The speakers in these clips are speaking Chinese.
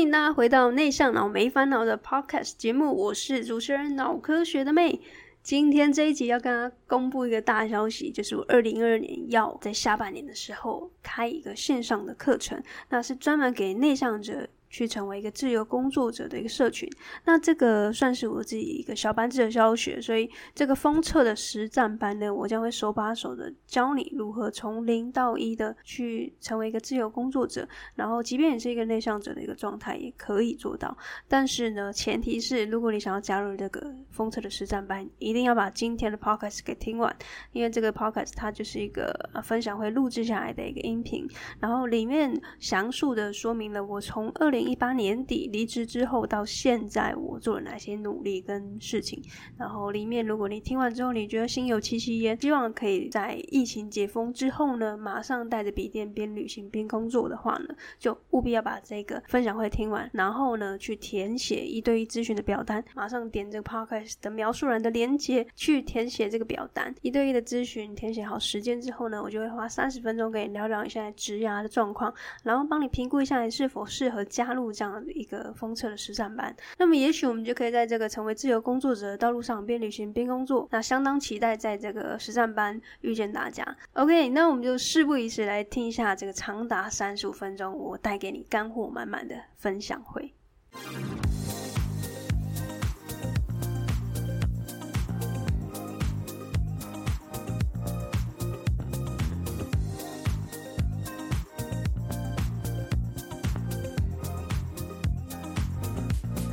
欢迎大家回到内向脑没烦恼的 Podcast 节目，我是主持人脑科学的妹。今天这一集要跟大家公布一个大消息，就是我二零二二年要在下半年的时候开一个线上的课程，那是专门给内向者。去成为一个自由工作者的一个社群，那这个算是我自己一个小班制的教学，所以这个封测的实战班呢，我将会手把手的教你如何从零到一的去成为一个自由工作者，然后即便你是一个内向者的一个状态也可以做到。但是呢，前提是如果你想要加入这个封测的实战班，一定要把今天的 podcast 给听完，因为这个 podcast 它就是一个分享会录制下来的一个音频，然后里面详述的说明了我从二零一八年底离职之后到现在，我做了哪些努力跟事情？然后里面，如果你听完之后，你觉得心有戚戚焉，希望可以在疫情解封之后呢，马上带着笔电边旅行边工作的话呢，就务必要把这个分享会听完，然后呢，去填写一对一咨询的表单，马上点这个 podcast 的描述栏的连接去填写这个表单，一对一的咨询填写好时间之后呢，我就会花三十分钟跟你聊聊你现在职涯的状况，然后帮你评估一下你是否适合加。加入这样一个封测的实战班，那么也许我们就可以在这个成为自由工作者的道路上边旅行边工作。那相当期待在这个实战班遇见大家。OK，那我们就事不宜迟，来听一下这个长达三十五分钟，我带给你干货满满的分享会。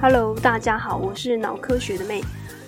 Hello，大家好，我是脑科学的妹，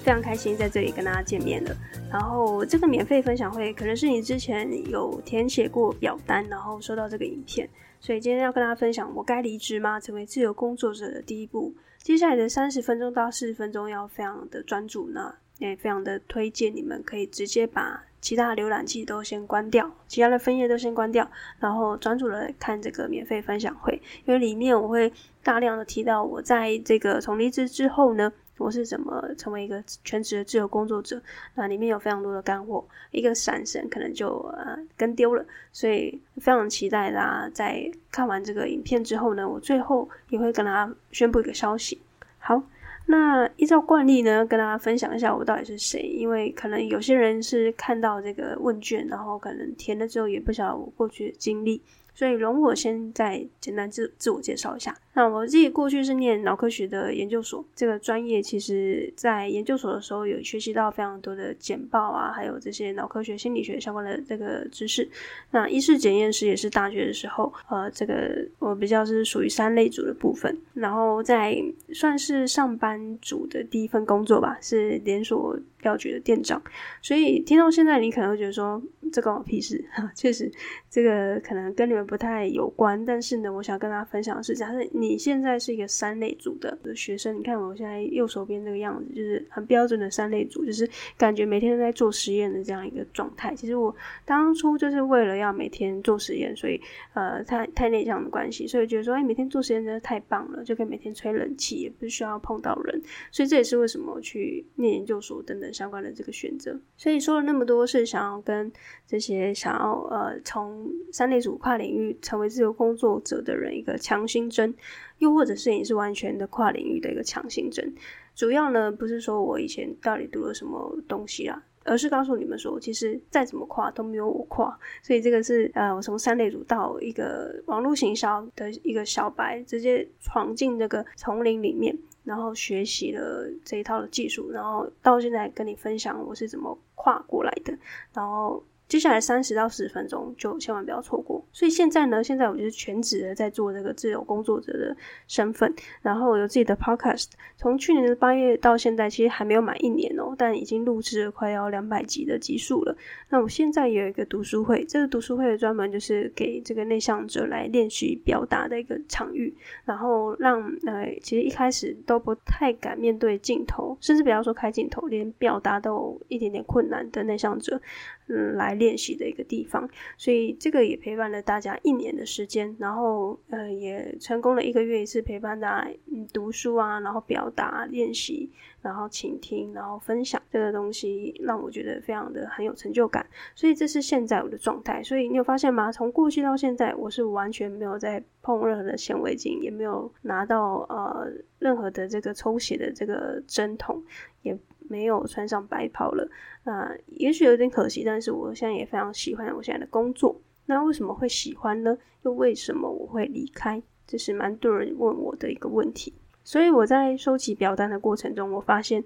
非常开心在这里跟大家见面了。然后这个免费分享会可能是你之前有填写过表单，然后收到这个影片，所以今天要跟大家分享我该离职吗？成为自由工作者的第一步。接下来的三十分钟到四十分钟要非常的专注，那也非常的推荐你们可以直接把其他浏览器都先关掉，其他的分页都先关掉，然后专注的看这个免费分享会，因为里面我会大量的提到我在这个从离职之后呢，我是怎么成为一个全职的自由工作者，那里面有非常多的干货，一个闪神可能就呃跟丢了，所以非常期待大家在看完这个影片之后呢，我最后也会跟大家宣布一个消息，好。那依照惯例呢，跟大家分享一下我到底是谁，因为可能有些人是看到这个问卷，然后可能填了之后也不晓得我过去的经历。所以容我先再简单自自我介绍一下。那我自己过去是念脑科学的研究所，这个专业其实在研究所的时候有学习到非常多的简报啊，还有这些脑科学、心理学相关的这个知识。那医师检验师也是大学的时候，呃，这个我比较是属于三类组的部分。然后在算是上班族的第一份工作吧，是连锁药局的店长。所以听到现在，你可能会觉得说，这关我屁事。哈，确实，这个可能跟你们。不太有关，但是呢，我想跟大家分享的是，假设你现在是一个三类组的学生，你看我现在右手边这个样子，就是很标准的三类组，就是感觉每天都在做实验的这样一个状态。其实我当初就是为了要每天做实验，所以呃，太太内向的关系，所以觉得说，哎，每天做实验真的太棒了，就可以每天吹冷气，也不需要碰到人，所以这也是为什么我去念研究所等等相关的这个选择。所以说了那么多，是想要跟这些想要呃从三类组跨领域。成为自由工作者的人一个强心针，又或者是你是完全的跨领域的一个强心针。主要呢，不是说我以前到底读了什么东西啦，而是告诉你们说，其实再怎么跨都没有我跨。所以这个是呃，我从三类组到一个网络行销的一个小白，直接闯进这个丛林里面，然后学习了这一套的技术，然后到现在跟你分享我是怎么跨过来的，然后。接下来三十到四十分钟就千万不要错过。所以现在呢，现在我就是全职的在做这个自由工作者的身份，然后有自己的 podcast。从去年的八月到现在，其实还没有满一年哦，但已经录制了快要两百集的集数了。那我现在有一个读书会，这个读书会专门就是给这个内向者来练习表达的一个场域，然后让呃，其实一开始都不太敢面对镜头，甚至不要说开镜头，连表达都有一点点困难的内向者。嗯来练习的一个地方。所以这个也陪伴了大家一年的时间，然后呃也成功了一个月一次陪伴大家嗯读书啊，然后表达练习，然后倾听，然后分享这个东西，让我觉得非常的很有成就感。所以这是现在我的状态。所以你有发现吗？从过去到现在，我是完全没有在碰任何的显微镜，也没有拿到呃任何的这个抽血的这个针筒，也没有穿上白袍了。那、也许有点可惜，但是我现在也非常喜欢我现在的工作。那为什么会喜欢呢？又为什么我会离开？这是蛮多人问我的一个问题。所以我在收集表单的过程中，我发现，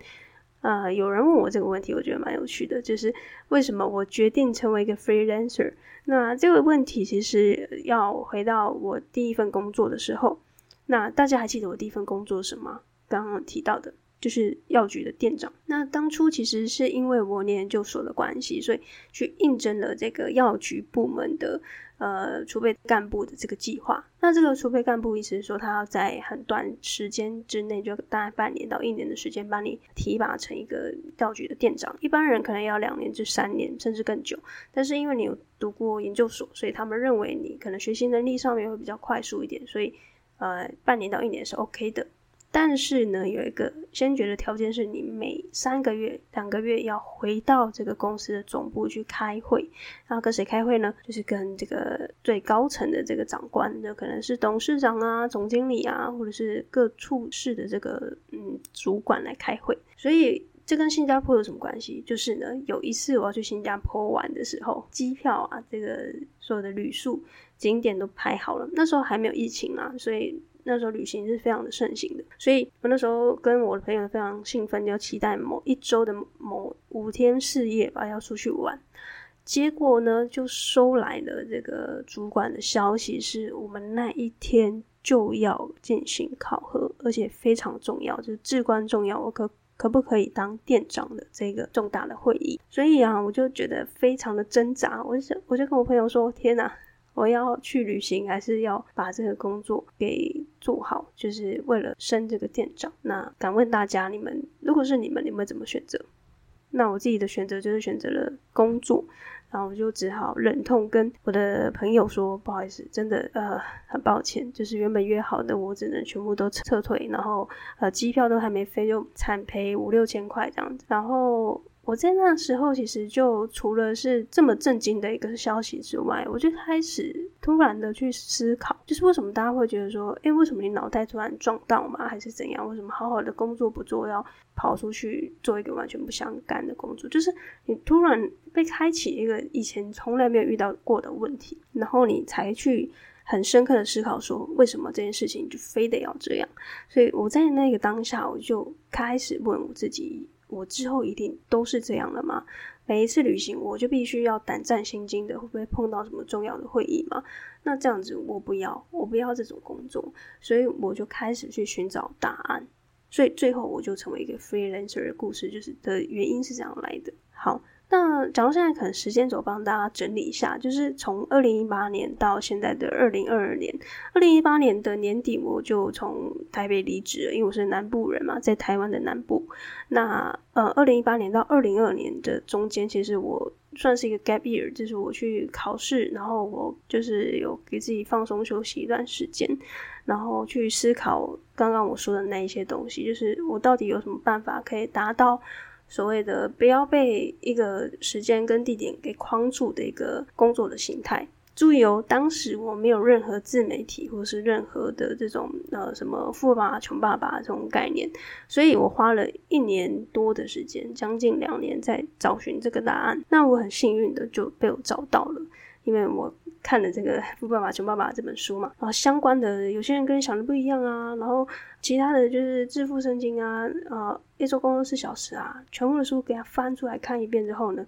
呃，有人问我这个问题，我觉得蛮有趣的，就是为什么我决定成为一个 freelancer？那这个问题其实要回到我第一份工作的时候，那大家还记得我第一份工作是什么？刚刚提到的。就是药局的店长。那当初其实是因为我念研究所的关系，所以去应征了这个药局部门的呃储备干部的这个计划。那这个储备干部意思是说，他要在很短时间之内，就大概半年到一年的时间，帮你提拔成一个药局的店长。一般人可能要两年至三年，甚至更久。但是因为你有读过研究所，所以他们认为你可能学习能力上面会比较快速一点，所以呃半年到一年是 OK 的。但是呢，有一个先决的条件是你每三个月、两个月要回到这个公司的总部去开会。然后跟谁开会呢？就是跟这个最高层的这个长官，就可能是董事长啊、总经理啊，或者是各处室的这个嗯主管来开会。所以这跟新加坡有什么关系？就是呢，有一次我要去新加坡玩的时候，机票啊，这个所有的旅宿、景点都排好了。那时候还没有疫情啊，所以。那时候旅行是非常的盛行的，所以我那时候跟我的朋友非常兴奋，要期待某一周的某五天四夜吧，要出去玩。结果呢，就收来了这个主管的消息，是我们那一天就要进行考核，而且非常重要，就是至关重要，我可可不可以当店长的这个重大的会议。所以啊，我就觉得非常的挣扎，我就想，我就跟我朋友说：“天哪！”我要去旅行，还是要把这个工作给做好？就是为了升这个店长。那敢问大家，你们如果是你们，你们怎么选择？那我自己的选择就是选择了工作，然后我就只好忍痛跟我的朋友说：“不好意思，真的呃很抱歉，就是原本约好的，我只能全部都撤退，然后呃机票都还没飞，就惨赔五六千块这样子。”然后。我在那时候，其实就除了是这么震惊的一个消息之外，我就开始突然的去思考，就是为什么大家会觉得说，诶，为什么你脑袋突然撞到吗？还是怎样？为什么好好的工作不做，要跑出去做一个完全不相干的工作？就是你突然被开启一个以前从来没有遇到过的问题，然后你才去很深刻的思考说，为什么这件事情就非得要这样？所以我在那个当下，我就开始问我自己。我之后一定都是这样了吗？每一次旅行，我就必须要胆战心惊的，会不会碰到什么重要的会议吗？那这样子我不要，我不要这种工作，所以我就开始去寻找答案。所以最后我就成为一个 freelancer 的故事，就是的原因是这样来的。好。那讲到现在，可能时间轴帮大家整理一下，就是从二零一八年到现在的二零二二年。二零一八年的年底，我就从台北离职了，因为我是南部人嘛，在台湾的南部。那呃，二零一八年到二零二二年的中间，其实我算是一个 gap year，就是我去考试，然后我就是有给自己放松休息一段时间，然后去思考刚刚我说的那一些东西，就是我到底有什么办法可以达到。所谓的不要被一个时间跟地点给框住的一个工作的形态。注意哦，当时我没有任何自媒体或是任何的这种呃什么富爸爸穷爸爸这种概念，所以我花了一年多的时间，将近两年在找寻这个答案。那我很幸运的就被我找到了。因为我看了这个《富爸爸穷爸爸》这本书嘛，然后相关的有些人跟你想的不一样啊，然后其他的就是致富圣经啊，呃，一周工作四小时啊，全部的书给他翻出来看一遍之后呢，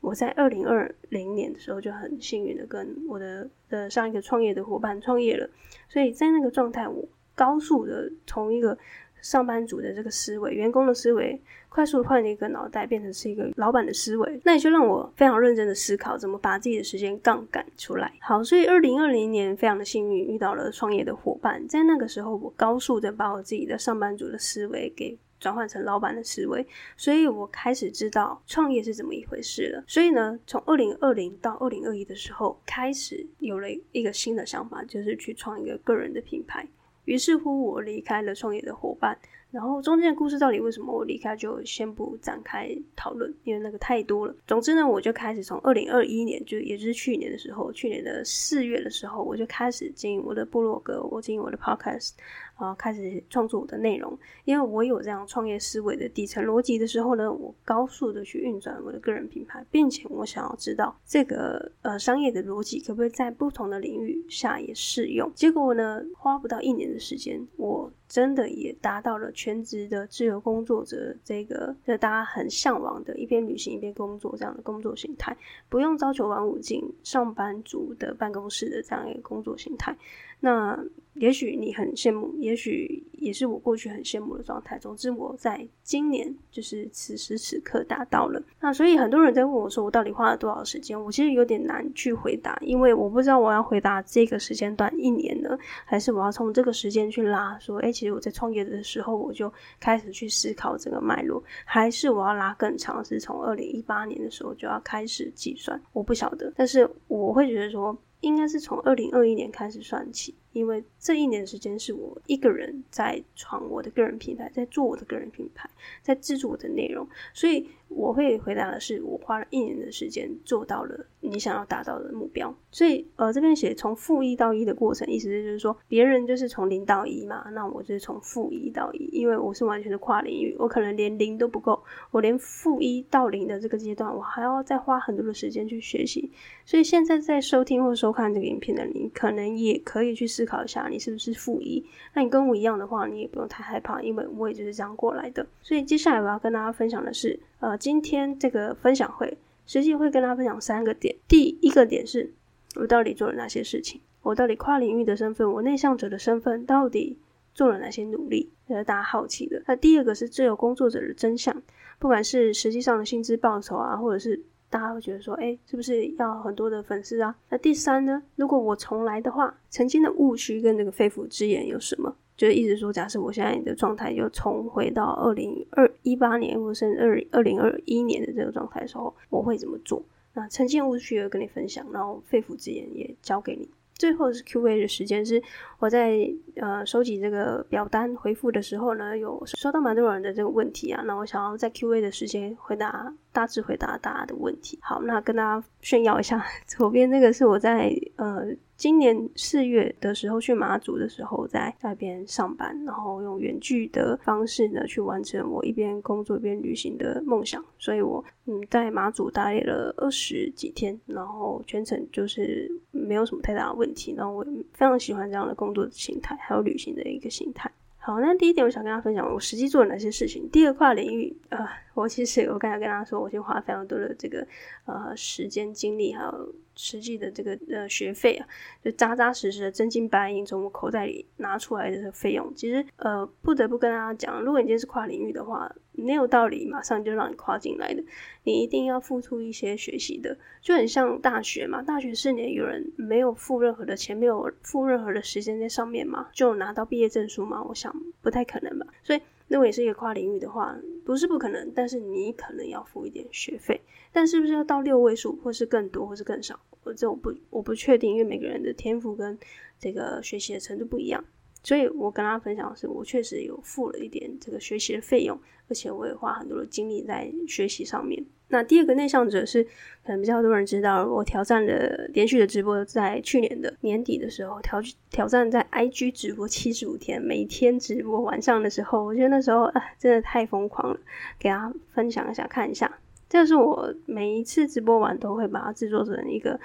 我在二零二零年的时候就很幸运的跟我的的上一个创业的伙伴创业了，所以在那个状态，我高速的从一个上班族的这个思维，员工的思维，快速换了一个脑袋，变成是一个老板的思维，那也就让我非常认真的思考，怎么把自己的时间杠杆出来。好，所以二零二零年非常的幸运，遇到了创业的伙伴，在那个时候，我高速的把我自己的上班族的思维给转换成老板的思维，所以我开始知道创业是怎么一回事了。所以呢，从二零二零到二零二一的时候，开始有了一个新的想法，就是去创一个个人的品牌。于是乎，我离开了创业的伙伴。然后中间的故事到底为什么我离开，就先不展开讨论，因为那个太多了。总之呢，我就开始从二零二一年，就也就是去年的时候，去年的四月的时候，我就开始经营我的部落格，我经营我的 podcast。啊，开始创作我的内容，因为我有这样创业思维的底层逻辑的时候呢，我高速的去运转我的个人品牌，并且我想要知道这个呃商业的逻辑可不可以在不同的领域下也适用。结果呢，花不到一年的时间，我真的也达到了全职的自由工作者这个，就大家很向往的一边旅行一边工作这样的工作形态，不用朝九晚五进上班族的办公室的这样一个工作形态。那也许你很羡慕，也许也是我过去很羡慕的状态。总之，我在今年就是此时此刻达到了。那所以很多人在问我说，我到底花了多少时间？我其实有点难去回答，因为我不知道我要回答这个时间段一年呢，还是我要从这个时间去拉说，哎，其实我在创业的时候我就开始去思考这个脉络，还是我要拉更长，是从二零一八年的时候就要开始计算？我不晓得，但是我会觉得说。应该是从二零二一年开始算起，因为这一年的时间是我一个人在创我的个人品牌，在做我的个人品牌，在制作我的内容，所以我会回答的是，我花了一年的时间做到了你想要达到的目标。所以呃，这边写从负一到一的过程，意思就是说，别人就是从零到一嘛，那我就是从负一到一，因为我是完全的跨领域，我可能连零都不够，我连负一到零的这个阶段，我还要再花很多的时间去学习。所以现在在收听或收看这个影片的你，可能也可以去思考一下，你是不是负一？那你跟我一样的话，你也不用太害怕，因为我也就是这样过来的。所以接下来我要跟大家分享的是，呃，今天这个分享会实际会跟大家分享三个点。第一个点是我到底做了哪些事情？我到底跨领域的身份，我内向者的身份到底做了哪些努力？这是大家好奇的。那第二个是自由工作者的真相，不管是实际上的薪资报酬啊，或者是。大家会觉得说，哎，是不是要很多的粉丝啊？那第三呢？如果我重来的话，曾经的误区跟这个肺腑之言有什么？就是意思说，假设我现在的状态又重回到二零二一八年，或者是二二零二一年的这个状态的时候，我会怎么做？那曾经误区也跟你分享，然后肺腑之言也交给你。最后是 Q&A 的时间，是我在呃收集这个表单回复的时候呢，有收到蛮多人的这个问题啊，那我想要在 Q&A 的时间回答，大致回答大家的问题。好，那跟大家炫耀一下，左边这个是我在呃。今年四月的时候去马祖的时候，在那边上班，然后用远距的方式呢去完成我一边工作一边旅行的梦想。所以我嗯在马祖待了二十几天，然后全程就是没有什么太大的问题。然后我非常喜欢这样的工作的形态，还有旅行的一个形态。好，那第一点我想跟大家分享我实际做了哪些事情。第二跨领域，啊，我其实我刚才跟大家说，我先花非常多的这个呃时间精力还有。实际的这个呃学费啊，就扎扎实实的真金白银从我口袋里拿出来的费用，其实呃不得不跟大家讲，如果你今天是跨领域的话，没有道理马上就让你跨进来的，你一定要付出一些学习的，就很像大学嘛，大学四年有人没有付任何的钱，没有付任何的时间在上面嘛，就拿到毕业证书嘛，我想不太可能吧，所以。如果也是一个跨领域的话，不是不可能，但是你可能要付一点学费，但是不是要到六位数，或是更多，或是更少？我这我不我不确定，因为每个人的天赋跟这个学习的程度不一样，所以我跟大家分享的是，我确实有付了一点这个学习的费用，而且我也花很多的精力在学习上面。那第二个内向者是，可能比较多人知道，我挑战的连续的直播，在去年的年底的时候，挑挑战在 IG 直播七十五天，每天直播晚上的时候，我觉得那时候啊，真的太疯狂了，给大家分享一下，看一下，这是我每一次直播完都会把它制作成一个。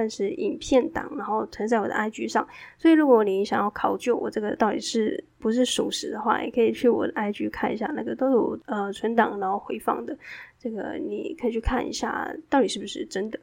算是影片档，然后存在我的 IG 上。所以如果你想要考究我这个到底是不是属实的话，也可以去我的 IG 看一下，那个都有呃存档，然后回放的。这个你可以去看一下，到底是不是真的。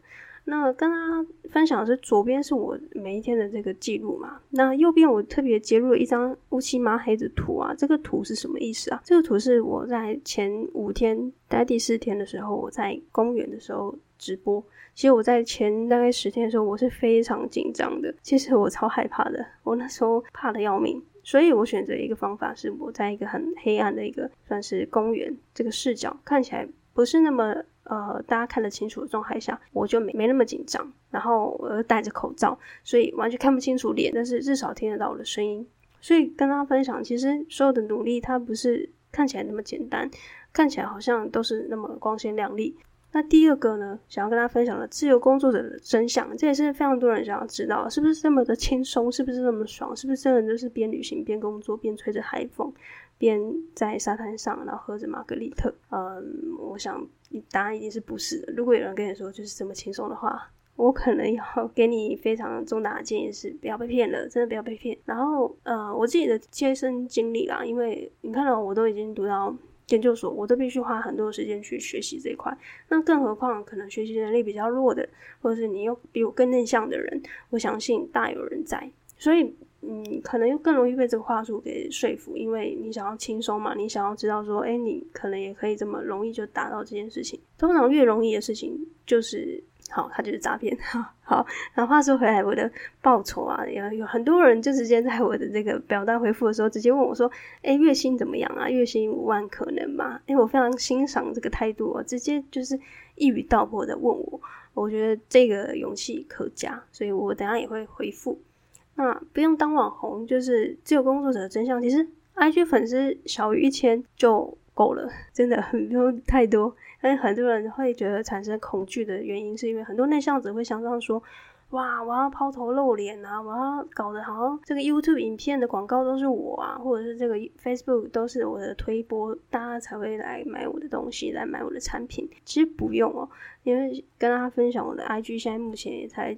那跟大家分享的是，左边是我每一天的这个记录嘛。那右边我特别截入了一张乌漆麻黑的图啊。这个图是什么意思啊？这个图是我在前五天，待第四天的时候，我在公园的时候直播。其实我在前大概十天的时候，我是非常紧张的。其实我超害怕的，我那时候怕得要命。所以我选择一个方法是，我在一个很黑暗的一个算是公园这个视角，看起来不是那么呃大家看得清楚的状态下，我就没没那么紧张，然后我又戴着口罩，所以完全看不清楚脸，但是至少听得到我的声音。所以跟大家分享，其实所有的努力它不是看起来那么简单，看起来好像都是那么光鲜亮丽。那第二个呢，想要跟大家分享的自由工作者的真相，这也是非常多人想要知道，是不是这么的轻松，是不是这么爽，是不是真的就是边旅行边工作，边吹着海风，边在沙滩上，然后喝着玛格丽特？嗯，我想答案一定是不是的。如果有人跟你说就是这么轻松的话，我可能要 给你非常重大的建议是，不要被骗了，真的不要被骗。然后，呃，我自己的切身经历啦，因为你看到我都已经读到。研究所，我都必须花很多时间去学习这一块。那更何况，可能学习能力比较弱的，或者是你又比我更内向的人，我相信大有人在。所以，嗯，可能又更容易被这个话术给说服，因为你想要轻松嘛，你想要知道说，哎，你可能也可以这么容易就达到这件事情。通常越容易的事情，就是。好，他就是诈骗。好，好，然后话说回来，我的报酬啊，有有很多人就直接在我的这个表单回复的时候，直接问我说：“哎，月薪怎么样啊？月薪五万可能吗？”哎，我非常欣赏这个态度哦，直接就是一语道破的问我，我觉得这个勇气可嘉，所以我等下也会回复。那不用当网红，就是自由工作者的真相。其实，IG 粉丝小于一千就够了，真的很不用太多。但是很多人会觉得产生恐惧的原因，是因为很多内向者会想象说：“哇，我要抛头露脸啊，我要搞得好像这个 YouTube 影片的广告都是我啊，或者是这个 Facebook 都是我的推播，大家才会来买我的东西，来买我的产品。其实不用哦，因为跟大家分享我的 IG，现在目前也才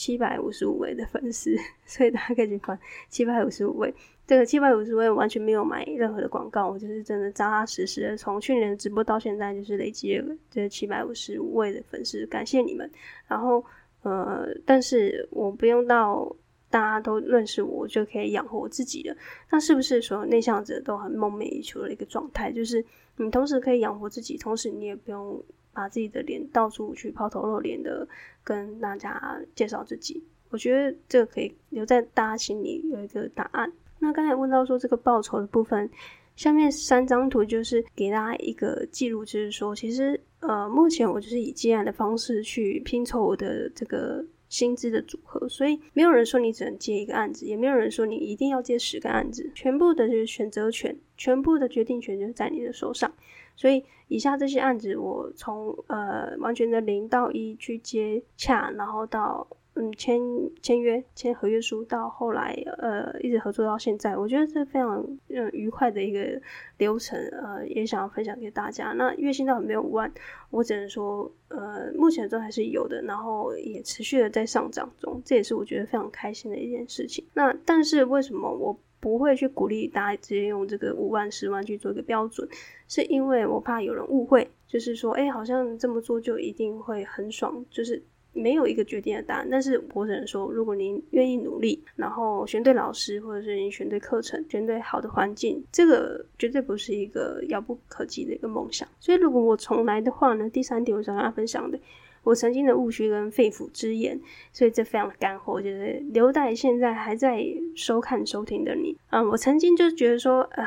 七百五十五位的粉丝，所以大家可以去看七百五十五位。”这个七百五十位完全没有买任何的广告，我就是真的扎扎实实的，从去年直播到现在，就是累积了这七百五十五位的粉丝，感谢你们。然后，呃，但是我不用到大家都认识我，就可以养活自己了。那是不是所有内向者都很梦寐以求的一个状态？就是你同时可以养活自己，同时你也不用把自己的脸到处去抛头露脸的跟大家介绍自己。我觉得这个可以留在大家心里有一个答案。那刚才问到说这个报酬的部分，下面三张图就是给大家一个记录，就是说其实呃目前我就是以接案的方式去拼凑我的这个薪资的组合，所以没有人说你只能接一个案子，也没有人说你一定要接十个案子，全部的就是选择权，全部的决定权就是在你的手上。所以以下这些案子，我从呃完全的零到一去接洽，然后到。嗯，签签约、签合约书，到后来呃一直合作到现在，我觉得这非常嗯愉快的一个流程，呃，也想要分享给大家。那月薪到没有五万，我只能说呃目前都还是有的，然后也持续的在上涨中，这也是我觉得非常开心的一件事情。那但是为什么我不会去鼓励大家直接用这个五万、十万去做一个标准？是因为我怕有人误会，就是说，哎，好像这么做就一定会很爽，就是。没有一个决定的答案，但是我只能说，如果您愿意努力，然后选对老师，或者是您选对课程，选对好的环境，这个绝对不是一个遥不可及的一个梦想。所以，如果我重来的话呢，第三点我想跟大家分享的，我曾经的误区跟肺腑之言，所以这非常的干货，就是留待现在还在收看收听的你。嗯，我曾经就觉得说，啊、呃，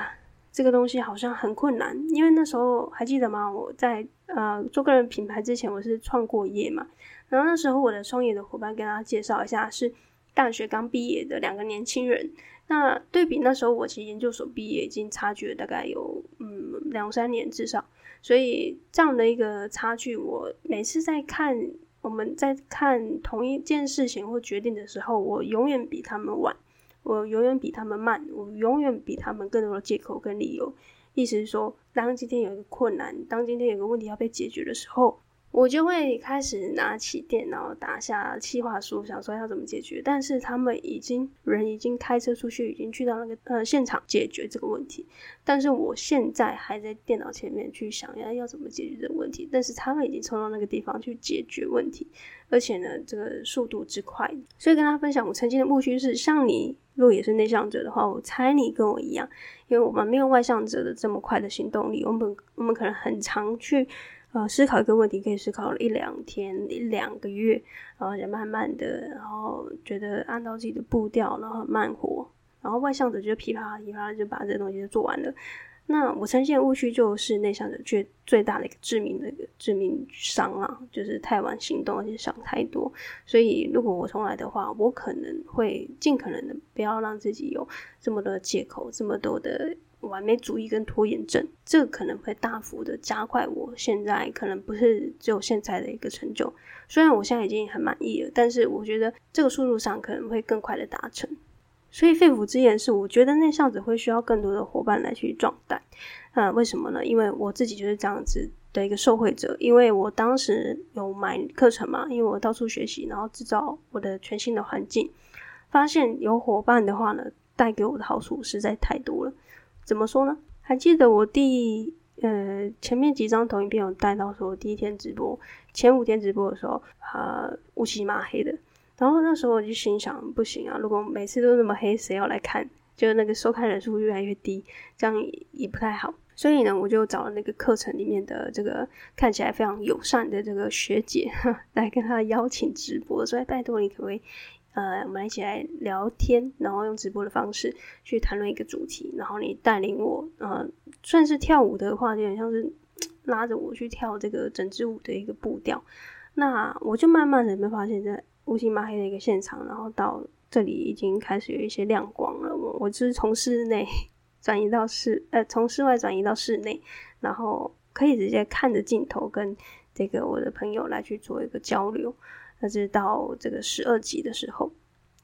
这个东西好像很困难，因为那时候还记得吗？我在呃做个人品牌之前，我是创过业嘛。然后那时候我的创业的伙伴跟大家介绍一下，是大学刚毕业的两个年轻人。那对比那时候我其实研究所毕业已经差距了大概有嗯两三年至少，所以这样的一个差距，我每次在看我们在看同一件事情或决定的时候，我永远比他们晚，我永远比他们慢，我永远比他们更多的借口跟理由。意思是说，当今天有一个困难，当今天有个问题要被解决的时候。我就会开始拿起电脑打下计划书，想说要怎么解决。但是他们已经人已经开车出去，已经去到那个呃现场解决这个问题。但是我现在还在电脑前面去想要要怎么解决这个问题。但是他们已经冲到那个地方去解决问题，而且呢，这个速度之快。所以跟他分享，我曾经的误区是，像你如果也是内向者的话，我猜你跟我一样，因为我们没有外向者的这么快的行动力，我们我们可能很常去。呃，思考一个问题可以思考一两天、一两个月，然后就慢慢的，然后觉得按照自己的步调，然后慢活，然后外向者就噼啪噼啪就把这东西就做完了。那我呈现误区就是内向者最最大的一个致命的一个致命伤啊，就是太晚行动，而且想太多。所以如果我重来的话，我可能会尽可能的不要让自己有这么多借口，这么多的完美主义跟拖延症。这个可能会大幅的加快我现在可能不是只有现在的一个成就。虽然我现在已经很满意了，但是我觉得这个速度上可能会更快的达成。所以肺腑之言是，我觉得内向者会需要更多的伙伴来去壮胆。那为什么呢？因为我自己就是这样子的一个受惠者。因为我当时有买课程嘛，因为我到处学习，然后制造我的全新的环境，发现有伙伴的话呢，带给我的好处实在太多了。怎么说呢？还记得我第呃前面几张投影片有带到说，第一天直播，前五天直播的时候，呃乌漆嘛黑的。然后那时候我就心想，不行啊！如果每次都那么黑，谁要来看？就那个收看人数越来越低，这样也，也不太好。所以呢，我就找了那个课程里面的这个看起来非常友善的这个学姐 来跟她邀请直播，所以拜托你可不可以，呃，我们一起来聊天，然后用直播的方式去谈论一个主题，然后你带领我，呃，算是跳舞的话，有点像是拉着我去跳这个整支舞的一个步调。那我就慢慢的没发现，在乌漆嘛黑的一个现场，然后到这里已经开始有一些亮光了。我我就是从室内 转移到室，呃，从室外转移到室内，然后可以直接看着镜头跟这个我的朋友来去做一个交流。那是到这个十二集的时候，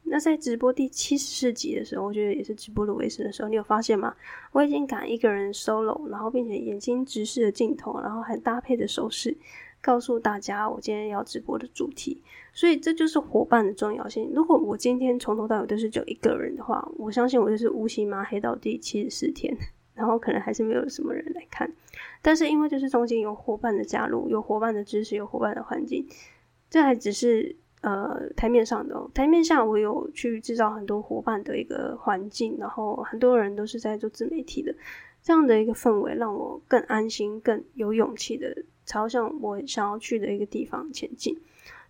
那在直播第七十四集的时候，我觉得也是直播的尾声的时候，你有发现吗？我已经敢一个人 solo，然后并且眼睛直视着镜头，然后还搭配着手势。告诉大家我今天要直播的主题，所以这就是伙伴的重要性。如果我今天从头到尾都是只有一个人的话，我相信我就是乌漆嘛黑到第七十四天，然后可能还是没有什么人来看。但是因为就是中间有伙伴的加入，有伙伴的支持，有伙伴的环境，这还只是呃台面上的哦。台面下我有去制造很多伙伴的一个环境，然后很多人都是在做自媒体的，这样的一个氛围让我更安心、更有勇气的。朝向我想要去的一个地方前进，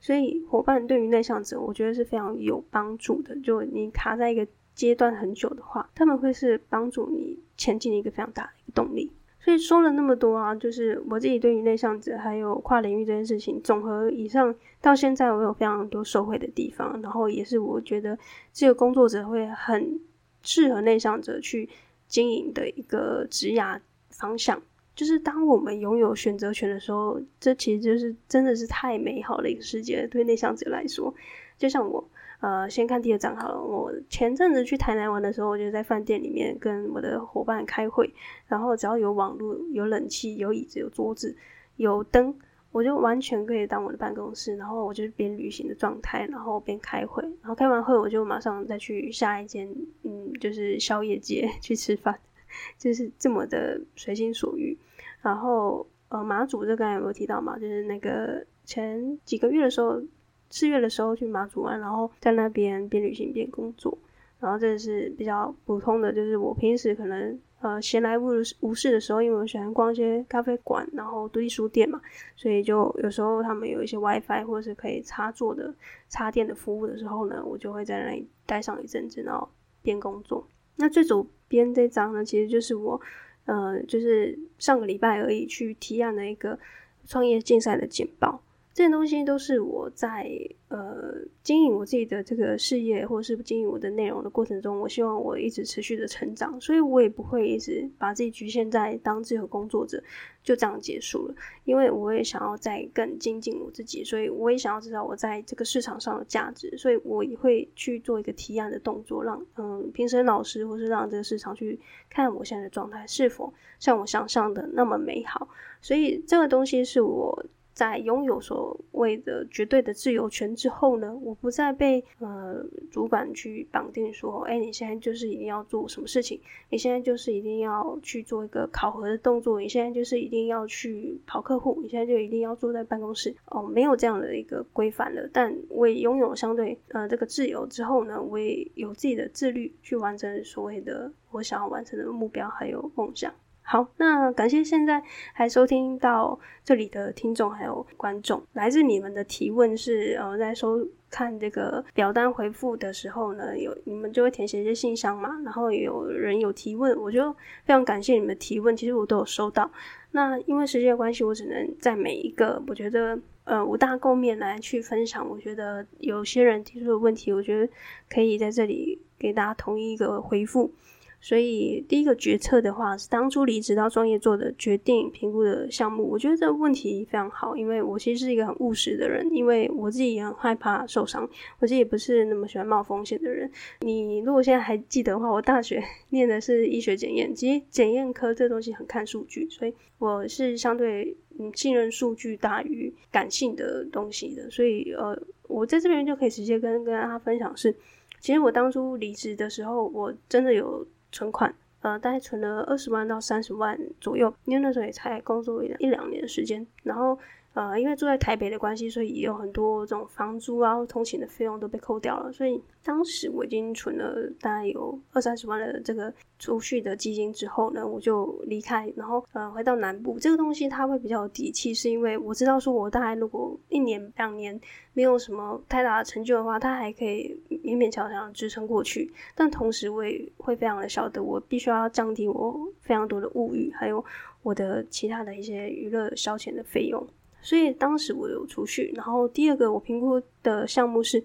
所以伙伴对于内向者，我觉得是非常有帮助的。就你卡在一个阶段很久的话，他们会是帮助你前进的一个非常大的一个动力。所以说了那么多啊，就是我自己对于内向者还有跨领域这件事情，总和以上到现在，我有非常多受惠的地方，然后也是我觉得这个工作者会很适合内向者去经营的一个职涯方向。就是当我们拥有选择权的时候，这其实就是真的是太美好的一个世界。对内向者来说，就像我，呃，先看第二张好了。我前阵子去台南玩的时候，我就在饭店里面跟我的伙伴开会，然后只要有网络、有冷气、有椅子、有桌子、有灯，我就完全可以当我的办公室。然后我就是边旅行的状态，然后边开会。然后开完会，我就马上再去下一间，嗯，就是宵夜街去吃饭，就是这么的随心所欲。然后，呃，马祖这刚才有没有提到嘛？就是那个前几个月的时候，四月的时候去马祖玩，然后在那边边旅行边工作。然后这是比较普通的，就是我平时可能呃闲来无无事的时候，因为我喜欢逛一些咖啡馆，然后独立书店嘛，所以就有时候他们有一些 WiFi 或者是可以插座的插电的服务的时候呢，我就会在那里待上一阵子，然后边工作。那最左边这张呢，其实就是我。呃，就是上个礼拜而已去提案的一个创业竞赛的简报，这些东西都是我在呃经营我自己的这个事业，或者是经营我的内容的过程中，我希望我一直持续的成长，所以我也不会一直把自己局限在当自由工作者。就这样结束了，因为我也想要再更精进我自己，所以我也想要知道我在这个市场上的价值，所以我也会去做一个提案的动作，让嗯评审老师或是让这个市场去看我现在的状态是否像我想象的那么美好，所以这个东西是我。在拥有所谓的绝对的自由权之后呢，我不再被呃主管去绑定说，哎，你现在就是一定要做什么事情，你现在就是一定要去做一个考核的动作，你现在就是一定要去跑客户，你现在就一定要坐在办公室哦，没有这样的一个规范了。但我也拥有相对呃这个自由之后呢，我也有自己的自律去完成所谓的我想要完成的目标还有梦想。好，那感谢现在还收听到这里的听众还有观众，来自你们的提问是呃，在收看这个表单回复的时候呢，有你们就会填写一些信箱嘛，然后有人有提问，我就非常感谢你们的提问，其实我都有收到。那因为时间的关系，我只能在每一个我觉得呃五大构面来去分享。我觉得有些人提出的问题，我觉得可以在这里给大家统一一个回复。所以第一个决策的话是当初离职到创业做的决定评估的项目，我觉得这个问题非常好，因为我其实是一个很务实的人，因为我自己也很害怕受伤，我自己也不是那么喜欢冒风险的人。你如果现在还记得的话，我大学 念的是医学检验，其实检验科这东西很看数据，所以我是相对嗯信任数据大于感性的东西的，所以呃我在这边就可以直接跟跟大家分享是，其实我当初离职的时候，我真的有。存款，呃，大概存了二十万到三十万左右，因为那时候也才工作一两一两年的时间，然后。呃，因为住在台北的关系，所以也有很多这种房租啊、通勤的费用都被扣掉了。所以当时我已经存了大概有二三十万的这个储蓄的基金之后呢，我就离开，然后呃回到南部。这个东西它会比较有底气，是因为我知道说我大概如果一年两年没有什么太大的成就的话，它还可以勉勉强强支撑过去。但同时我也会非常的晓得，我必须要降低我非常多的物欲，还有我的其他的一些娱乐消遣的费用。所以当时我有储蓄，然后第二个我评估的项目是，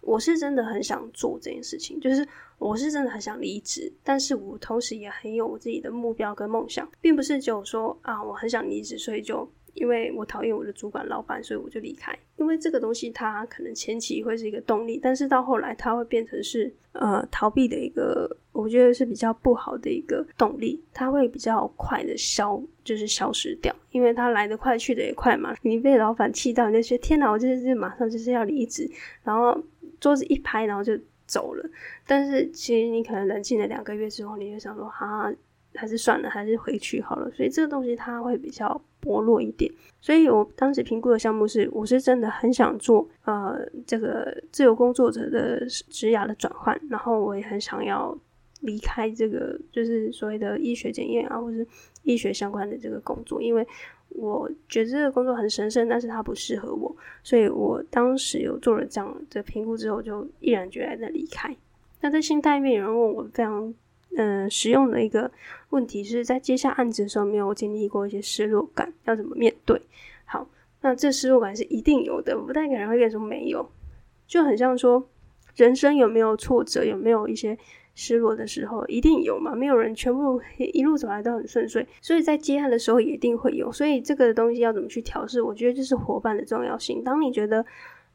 我是真的很想做这件事情，就是我是真的很想离职，但是我同时也很有我自己的目标跟梦想，并不是只有说啊我很想离职，所以就。因为我讨厌我的主管、老板，所以我就离开。因为这个东西它可能前期会是一个动力，但是到后来它会变成是呃逃避的一个，我觉得是比较不好的一个动力。它会比较快的消，就是消失掉，因为它来得快，去得也快嘛。你被老板气到，你就觉得天哪，我就是马上就是要离职，然后桌子一拍，然后就走了。但是其实你可能冷静了两个月之后，你就想说，哈。还是算了，还是回去好了。所以这个东西它会比较薄弱一点。所以我当时评估的项目是，我是真的很想做呃这个自由工作者的职涯的转换，然后我也很想要离开这个就是所谓的医学检验啊，或是医学相关的这个工作，因为我觉得这个工作很神圣，但是它不适合我。所以我当时有做了这样的评估之后，就毅然决然的离开。那在心态面，有人问我非常。嗯，实用的一个问题是在接下案子的时候没有经历过一些失落感，要怎么面对？好，那这失落感是一定有的，不太可能会跟你说没有，就很像说人生有没有挫折，有没有一些失落的时候，一定有嘛？没有人全部一路走来都很顺遂，所以在接案的时候也一定会有。所以这个东西要怎么去调试？我觉得这是伙伴的重要性。当你觉得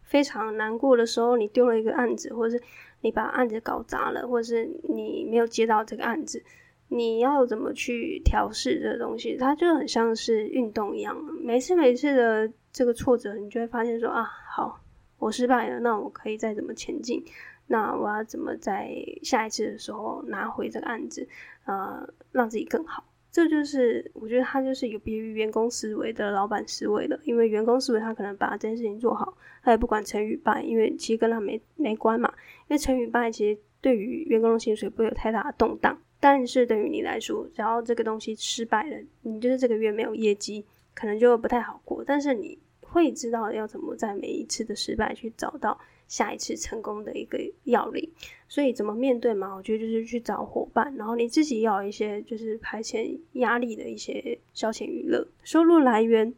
非常难过的时候，你丢了一个案子，或者是。你把案子搞砸了，或者是你没有接到这个案子，你要怎么去调试这个东西？它就很像是运动一样，每次每次的这个挫折，你就会发现说啊，好，我失败了，那我可以再怎么前进？那我要怎么在下一次的时候拿回这个案子，呃，让自己更好？这就是我觉得他就是有别于员工思维的老板思维的，因为员工思维他可能把这件事情做好，他也不管成与败，因为其实跟他没没关嘛。因为成与败其实对于员工的薪水不会有太大的动荡，但是对于你来说，只要这个东西失败了，你就是这个月没有业绩，可能就不太好过。但是你会知道要怎么在每一次的失败去找到。下一次成功的一个要领，所以怎么面对嘛？我觉得就是去找伙伴，然后你自己要一些就是排遣压力的一些消遣娱乐。收入来源，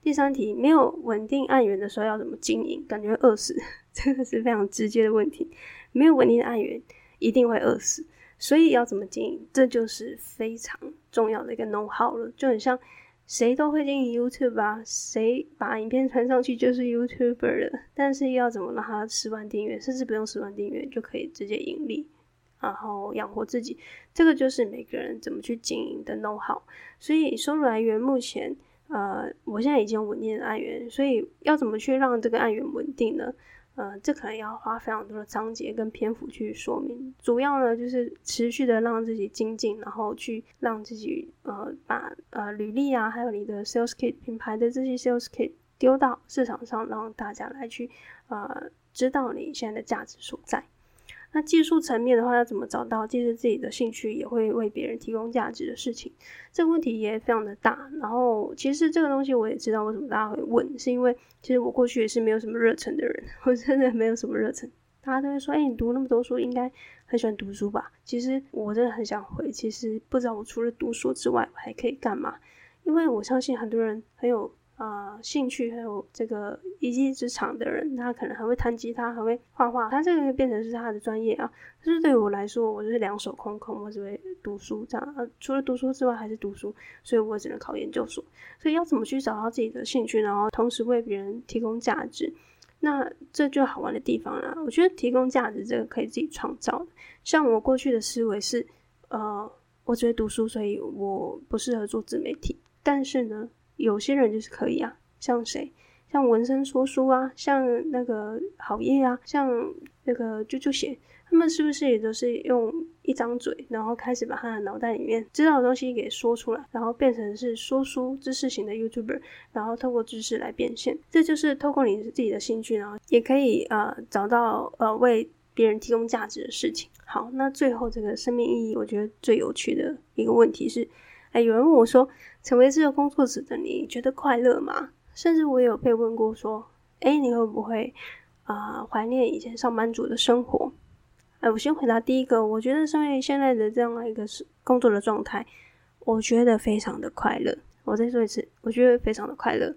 第三题，没有稳定案源的时候要怎么经营？感觉饿死，这个是非常直接的问题。没有稳定的案源，一定会饿死，所以要怎么经营？这就是非常重要的一个 know how 了，就很像。谁都会经营 YouTube 啊，谁把影片传上去就是 YouTuber 了。但是要怎么让他十万订阅，甚至不用十万订阅就可以直接盈利，然后养活自己，这个就是每个人怎么去经营的弄好。所以收入来源目前，呃，我现在已经稳定的案源，所以要怎么去让这个案源稳定呢？呃，这可能要花非常多的章节跟篇幅去说明。主要呢，就是持续的让自己精进，然后去让自己呃把呃履历啊，还有你的 sales kit 品牌的这些 sales kit 丢到市场上，让大家来去呃知道你现在的价值所在。那技术层面的话，要怎么找到既是自己的兴趣也会为别人提供价值的事情？这个问题也非常的大。然后，其实这个东西我也知道为什么大家会问，是因为其实我过去也是没有什么热忱的人，我真的没有什么热忱。大家都会说：“哎、你读那么多书，应该很喜欢读书吧？”其实我真的很想回，其实不知道我除了读书之外，我还可以干嘛？因为我相信很多人很有。啊、呃，兴趣还有这个一技之长的人，他可能还会弹吉他，还会画画，他这个变成是他的专业啊。但是对我来说，我就是两手空空，我只会读书这样。呃，除了读书之外还是读书，所以我只能考研究所。所以要怎么去找到自己的兴趣，然后同时为别人提供价值，那这就好玩的地方啦。我觉得提供价值这个可以自己创造。像我过去的思维是，呃，我只会读书，所以我不适合做自媒体。但是呢，有些人就是可以啊，像谁？像文森说书啊，像那个好业啊，像那个啾啾鞋，他们是不是也都是用一张嘴，然后开始把他的脑袋里面知道的东西给说出来，然后变成是说书知识型的 YouTuber，然后透过知识来变现。这就是透过你自己的兴趣，然后也可以呃找到呃为别人提供价值的事情。好，那最后这个生命意义，我觉得最有趣的一个问题是。哎，有人问我说：“成为这个工作者的你觉得快乐吗？”甚至我也有被问过说：“哎，你会不会啊、怀念以前上班族的生活？”哎，我先回答第一个，我觉得身为现在的这样一个工作的状态，我觉得非常的快乐。我再说一次，我觉得非常的快乐。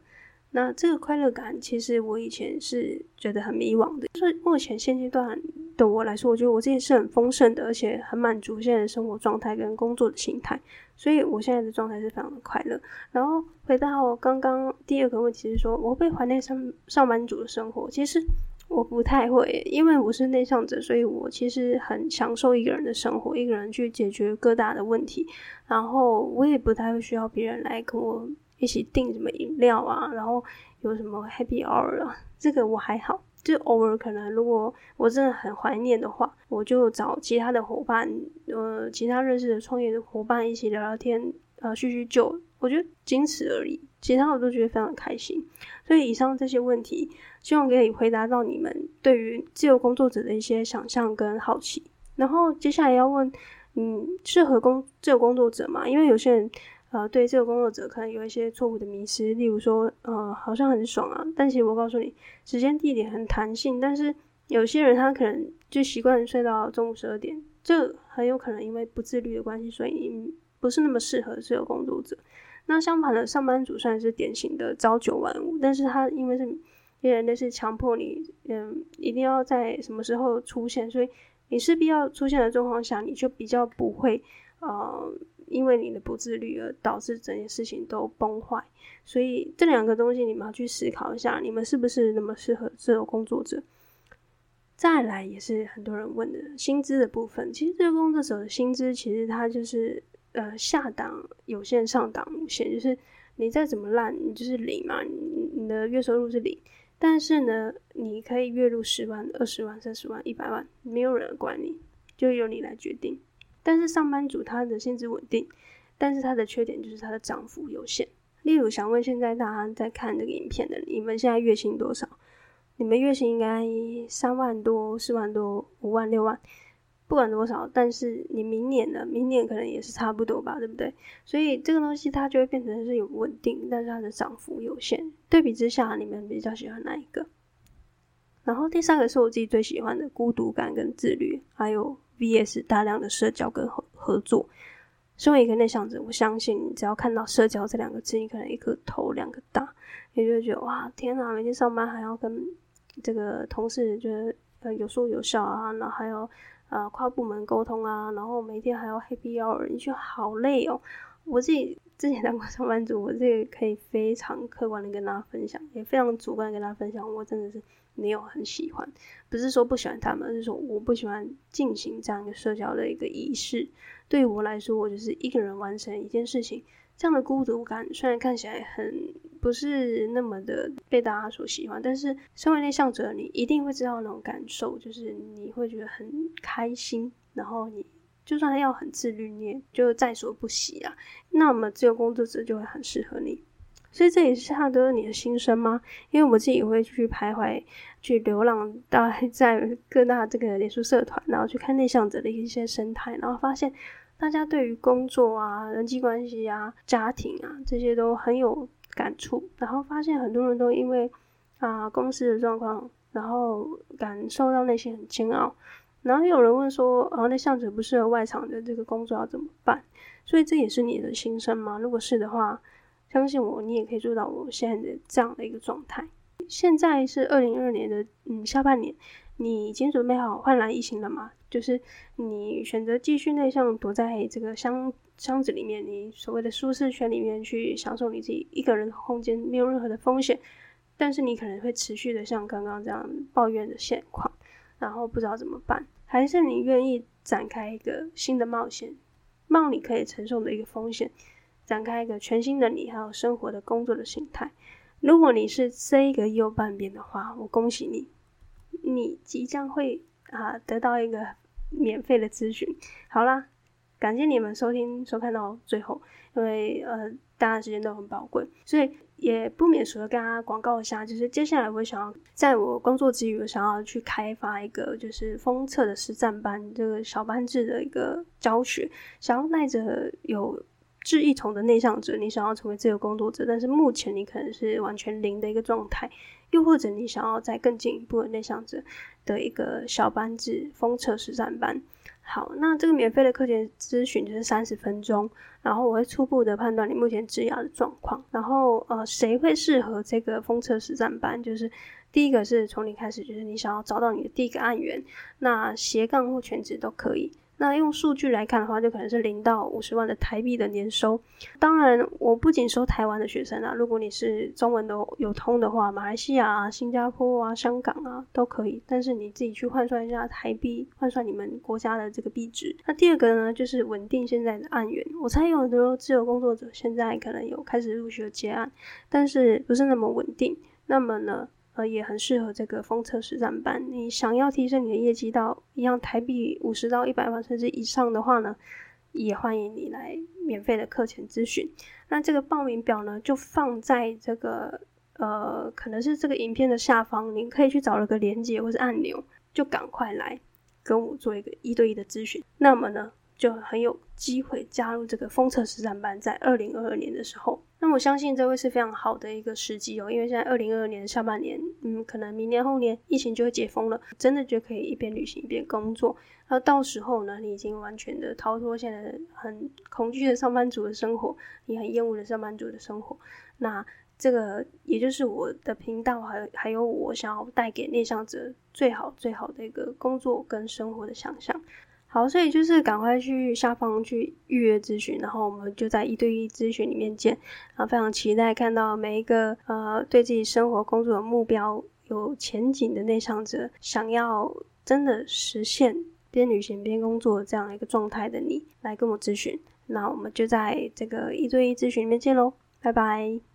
那这个快乐感，其实我以前是觉得很迷惘的。就是目前现阶段的我来说，我觉得我自己是很丰盛的，而且很满足现在的生活状态跟工作的心态。所以我现在的状态是非常的快乐。然后回到刚刚第二个问题是说，我会怀念上上班族的生活。其实我不太会，因为我是内向者，所以我其实很享受一个人的生活，一个人去解决各大的问题。然后我也不太会需要别人来跟我。一起订什么饮料啊，然后有什么 happy hour 啊，这个我还好，就偶尔可能如果我真的很怀念的话，我就找其他的伙伴，呃，其他认识的创业的伙伴一起聊聊天，呃，叙叙旧，我觉得仅此而已，其他我都觉得非常开心。所以以上这些问题，希望可以回答到你们对于自由工作者的一些想象跟好奇。然后接下来要问，嗯，适合工自由工作者吗？因为有些人。呃，对这个工作者可能有一些错误的迷失，例如说，呃，好像很爽啊，但其实我告诉你，时间地点很弹性，但是有些人他可能就习惯睡到中午十二点，这很有可能因为不自律的关系，所以不是那么适合自由工作者。那相反的，上班族算是典型的朝九晚五，但是他因为是有点类似强迫你，嗯，一定要在什么时候出现，所以你势必要出现的状况下，你就比较不会，呃。因为你的不自律而导致整件事情都崩坏，所以这两个东西你们要去思考一下，你们是不是那么适合自由工作者？再来也是很多人问的薪资的部分，其实自由工作者的薪资其实它就是呃下档有限，上档无限，就是你再怎么烂，你就是零嘛，你的月收入是零，但是呢，你可以月入十万、二十万、三十万、一百万，没有人管你，就由你来决定。但是上班族他的薪资稳定，但是他的缺点就是他的涨幅有限。例如，想问现在大家在看这个影片的，你们现在月薪多少？你们月薪应该三万多、四万多、五万、六万，不管多少，但是你明年呢？明年可能也是差不多吧，对不对？所以这个东西它就会变成是有稳定，但是它的涨幅有限。对比之下，你们比较喜欢哪一个？然后第三个是我自己最喜欢的孤独感跟自律，还有。VS 大量的社交跟合合作，身为一个内向者，我相信你只要看到社交这两个字，你可能一个头两个大，你就会觉得哇，天哪！每天上班还要跟这个同事就是呃有说有笑啊，然后还要呃跨部门沟通啊，然后每天还要 happy hour，你觉得好累哦。我自己之前当过上班族，我这个可以非常客观的跟大家分享，也非常主观的跟大家分享，我真的是。没有很喜欢，不是说不喜欢他们，而是说我不喜欢进行这样一个社交的一个仪式。对于我来说，我就是一个人完成一件事情，这样的孤独感虽然看起来很不是那么的被大家所喜欢，但是身为内向者，你一定会知道那种感受，就是你会觉得很开心，然后你就算要很自律，你也就在所不惜啊。那么自由工作者就会很适合你。所以这也是他的你的心声吗？因为我自己也会去徘徊、去流浪，到在各大这个脸书社团，然后去看内向者的一些生态，然后发现大家对于工作啊、人际关系啊、家庭啊这些都很有感触，然后发现很多人都因为啊公司的状况，然后感受到内心很煎熬。然后有人问说：“啊，内向者不适合外场的这个工作要怎么办？”所以这也是你的心声吗？如果是的话，相信我，你也可以做到我现在的这样的一个状态。现在是二零二二年的嗯下半年，你已经准备好换来疫情了吗？就是你选择继续内向，躲在这个箱箱子里面，你所谓的舒适圈里面去享受你自己一个人的空间，没有任何的风险，但是你可能会持续的像刚刚这样抱怨的现况，然后不知道怎么办，还是你愿意展开一个新的冒险，冒你可以承受的一个风险。展开一个全新的你，还有生活的工作的形态。如果你是这一个右半边的话，我恭喜你，你即将会啊得到一个免费的咨询。好啦，感谢你们收听收看到最后，因为呃大家时间都很宝贵，所以也不免俗的跟大家广告一下，就是接下来我想要在我工作之余，我想要去开发一个就是封测的实战班，这个小班制的一个教学，想要带着有。志一同的内向者，你想要成为自由工作者，但是目前你可能是完全零的一个状态，又或者你想要再更进一步的内向者的一个小班制封测实战班。好，那这个免费的课前咨询就是三十分钟，然后我会初步的判断你目前职涯的状况，然后呃谁会适合这个封测实战班？就是第一个是从你开始，就是你想要找到你的第一个案源，那斜杠或全职都可以。那用数据来看的话，就可能是零到五十万的台币的年收。当然，我不仅收台湾的学生啊，如果你是中文都有通的话，马来西亚啊、新加坡啊、香港啊都可以。但是你自己去换算一下台币，换算你们国家的这个币值。那第二个呢，就是稳定现在的案源。我猜有很多自由工作者现在可能有开始陆续的接案，但是不是那么稳定。那么呢？呃，也很适合这个风车实战班。你想要提升你的业绩到一样台币五十到一百万甚至以上的话呢，也欢迎你来免费的课前咨询。那这个报名表呢，就放在这个呃，可能是这个影片的下方，你可以去找了个连接或是按钮，就赶快来跟我做一个一对一的咨询。那么呢，就很有机会加入这个封测实战班，在二零二二年的时候。那我相信这会是非常好的一个时机哦，因为现在二零二二年下半年，嗯，可能明年后年疫情就会解封了，真的就可以一边旅行一边工作。那到时候呢，你已经完全的逃脱现在很恐惧的上班族的生活，你很厌恶的上班族的生活。那这个也就是我的频道，还有还有我想要带给内向者最好最好的一个工作跟生活的想象。好，所以就是赶快去下方去预约咨询，然后我们就在一对一咨询里面见。啊，非常期待看到每一个呃对自己生活工作的目标有前景的内向者，想要真的实现边旅行边工作这样一个状态的你来跟我咨询。那我们就在这个一对一咨询里面见喽，拜拜。